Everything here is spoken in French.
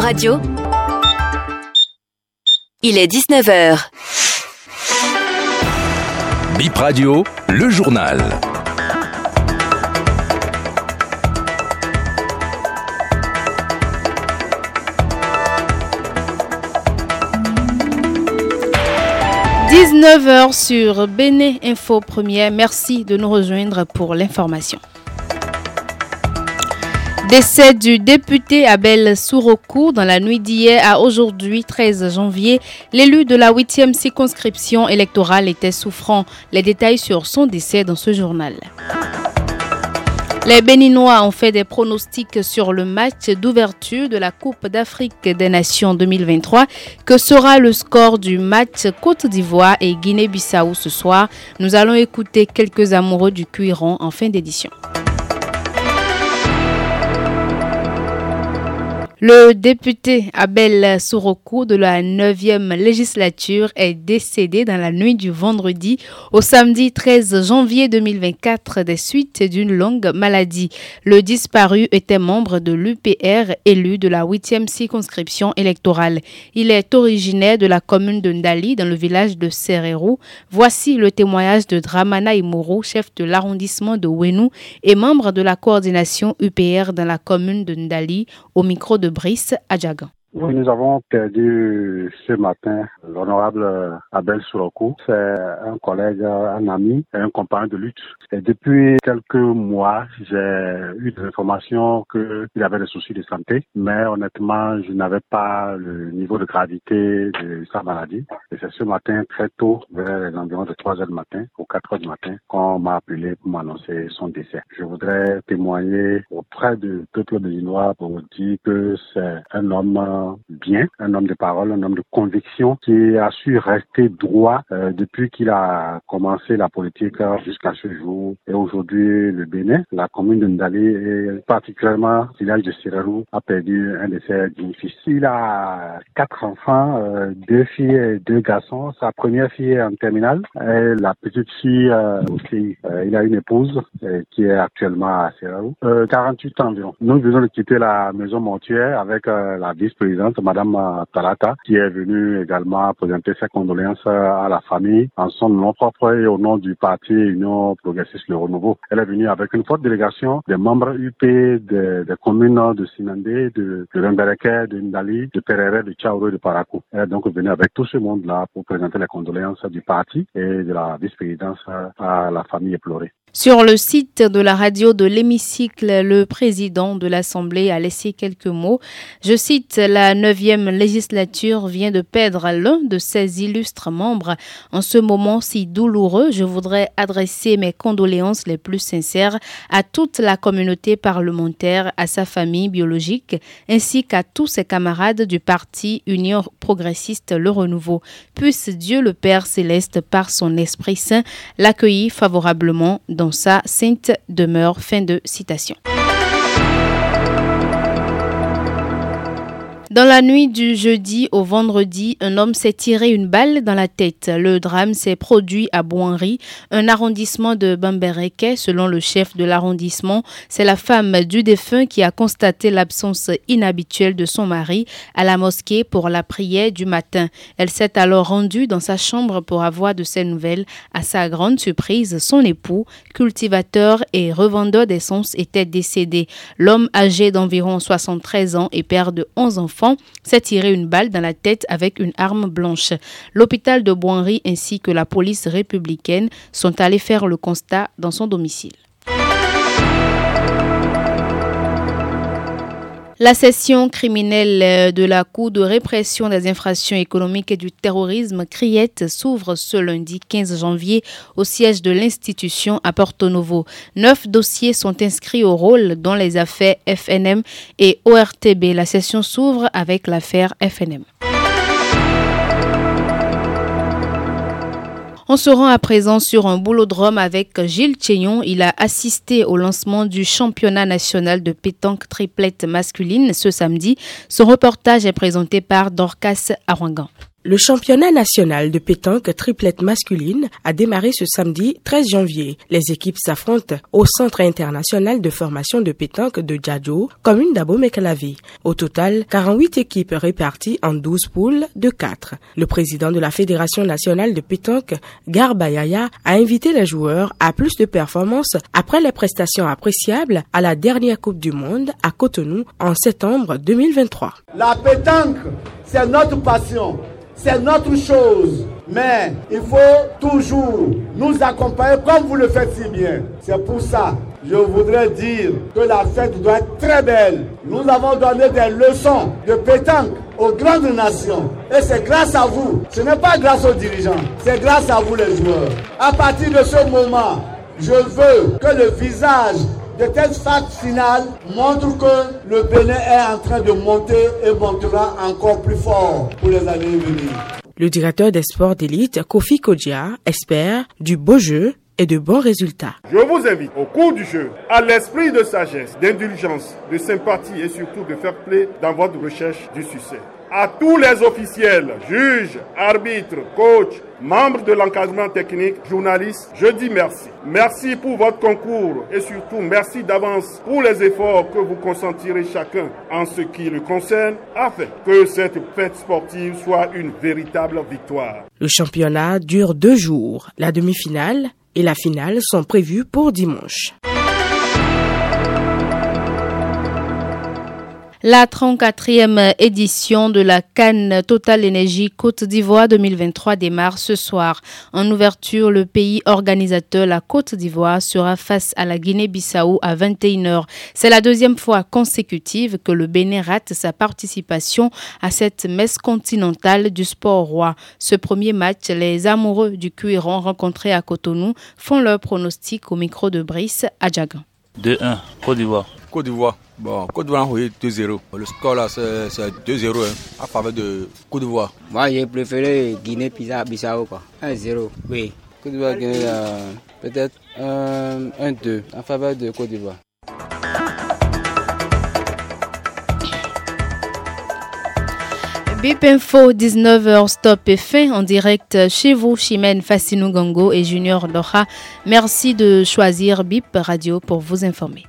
Radio. Il est 19h. Bip Radio, le journal. « 19h sur Béné Info Première. Merci de nous rejoindre pour l'information. Décès du député Abel Sourokou dans la nuit d'hier à aujourd'hui 13 janvier. L'élu de la 8e circonscription électorale était souffrant. Les détails sur son décès dans ce journal. Les Béninois ont fait des pronostics sur le match d'ouverture de la Coupe d'Afrique des Nations 2023. Que sera le score du match Côte d'Ivoire et Guinée-Bissau ce soir? Nous allons écouter quelques amoureux du cuiron en fin d'édition. Le député Abel Sourokou de la 9e législature est décédé dans la nuit du vendredi au samedi 13 janvier 2024 des suites d'une longue maladie. Le disparu était membre de l'UPR élu de la 8e circonscription électorale. Il est originaire de la commune de Ndali dans le village de Serero. Voici le témoignage de Dramana Imoro, chef de l'arrondissement de Wenou et membre de la coordination UPR dans la commune de Ndali au micro de Brice Adjagan. Oui, nous avons perdu ce matin l'honorable Abel Sourokou. C'est un collègue, un ami et un compagnon de lutte. Et depuis quelques mois, j'ai eu des informations qu'il avait des soucis de santé, mais honnêtement, je n'avais pas le niveau de gravité de sa maladie. Et c'est ce matin, très tôt, vers les environs de 3 heures du matin ou 4 heures du matin, qu'on m'a appelé pour m'annoncer son décès. Je voudrais témoigner auprès de peuple béninois pour dire que c'est un homme bien, un homme de parole, un homme de conviction qui a su rester droit euh, depuis qu'il a commencé la politique jusqu'à ce jour. Et aujourd'hui, le Bénin, la commune de Ndali et particulièrement le village de Sirarou a perdu un de ses fils. Il a quatre enfants, euh, deux filles et deux garçons. Sa première fille est en terminale et la petite fille euh, aussi. il a une épouse qui est actuellement à Sirarou. 48 ans environ. Nous venons de quitter la maison mortuaire avec la vice-présidente Madame Talata, qui est venue également présenter ses condoléances à la famille en son nom propre et au nom du parti Union Progressiste Le Renouveau. Elle est venue avec une forte délégation des membres UP des, communes de Sinandé, de, de de Ndali, de Perere, de Tchaouro et de Parakou. Elle est donc venue avec tout ce monde-là pour présenter les condoléances du parti et de la vice-présidence à la famille éplorée. Sur le site de la radio de l'hémicycle, le président de l'Assemblée a laissé quelques mots. Je cite, la neuvième législature vient de perdre l'un de ses illustres membres. En ce moment si douloureux, je voudrais adresser mes condoléances les plus sincères à toute la communauté parlementaire, à sa famille biologique, ainsi qu'à tous ses camarades du parti Union progressiste Le Renouveau. Puisse Dieu le Père céleste, par son Esprit Saint, l'accueillir favorablement dans sa sainte demeure. Fin de citation. Dans la nuit du jeudi au vendredi, un homme s'est tiré une balle dans la tête. Le drame s'est produit à Boinry, un arrondissement de Bambereke. Selon le chef de l'arrondissement, c'est la femme du défunt qui a constaté l'absence inhabituelle de son mari à la mosquée pour la prière du matin. Elle s'est alors rendue dans sa chambre pour avoir de ses nouvelles. À sa grande surprise, son époux, cultivateur et revendeur d'essence, était décédé. L'homme âgé d'environ 73 ans et père de 11 enfants s'est tiré une balle dans la tête avec une arme blanche. L'hôpital de Boinry ainsi que la police républicaine sont allés faire le constat dans son domicile. La session criminelle euh, de la Cour de répression des infractions économiques et du terrorisme, CRIET, s'ouvre ce lundi 15 janvier au siège de l'institution à Porto Novo. Neuf dossiers sont inscrits au rôle dans les affaires FNM et ORTB. La session s'ouvre avec l'affaire FNM. On se rend à présent sur un boulodrome avec Gilles Cheyon. Il a assisté au lancement du championnat national de pétanque triplette masculine ce samedi. Son reportage est présenté par Dorcas Arangan. Le championnat national de pétanque triplette masculine a démarré ce samedi 13 janvier. Les équipes s'affrontent au Centre international de formation de pétanque de Djadjo, commune d'Abomey-Calavi. Au total, 48 équipes réparties en 12 poules de 4. Le président de la Fédération nationale de pétanque, Garba Yaya, a invité les joueurs à plus de performances après les prestations appréciables à la dernière Coupe du Monde à Cotonou en septembre 2023. La pétanque, c'est notre passion c'est notre chose. Mais il faut toujours nous accompagner comme vous le faites si bien. C'est pour ça, je voudrais dire que la fête doit être très belle. Nous avons donné des leçons de pétanque aux grandes nations. Et c'est grâce à vous. Ce n'est pas grâce aux dirigeants. C'est grâce à vous les joueurs. À partir de ce moment, je veux que le visage de telle phase finale montre que le Bénin est en train de monter et montera encore plus fort pour les années à venir. Le directeur des sports d'élite, Kofi Kodja, espère du beau jeu et de bons résultats. Je vous invite au cours du jeu à l'esprit de sagesse, d'indulgence, de sympathie et surtout de fair play dans votre recherche du succès à tous les officiels, juges, arbitres, coachs, membres de l'encadrement technique, journalistes, je dis merci. Merci pour votre concours et surtout merci d'avance pour les efforts que vous consentirez chacun en ce qui le concerne afin que cette fête sportive soit une véritable victoire. Le championnat dure deux jours. La demi-finale et la finale sont prévues pour dimanche. La 34e édition de la Cannes Total Énergie Côte d'Ivoire 2023 démarre ce soir. En ouverture, le pays organisateur, la Côte d'Ivoire, sera face à la Guinée-Bissau à 21h. C'est la deuxième fois consécutive que le Bénin rate sa participation à cette messe continentale du sport roi. Ce premier match, les amoureux du cuiron rencontrés à Cotonou font leur pronostic au micro de Brice à 2-1, Côte d'Ivoire. Côte d'Ivoire. Bon, Côte d'Ivoire a 2-0. Le score là, c'est 2-0 hein, à faveur de Côte d'Ivoire. Moi, j'ai préféré Guinée-Bissau, quoi. 1-0, oui. Côte d'Ivoire, Guinée, peut-être 1-2 en faveur de Côte d'Ivoire. Bip Info 19h stop et fin en direct chez vous, Chimène Fassinou Gongo et Junior Doha. Merci de choisir Bip Radio pour vous informer.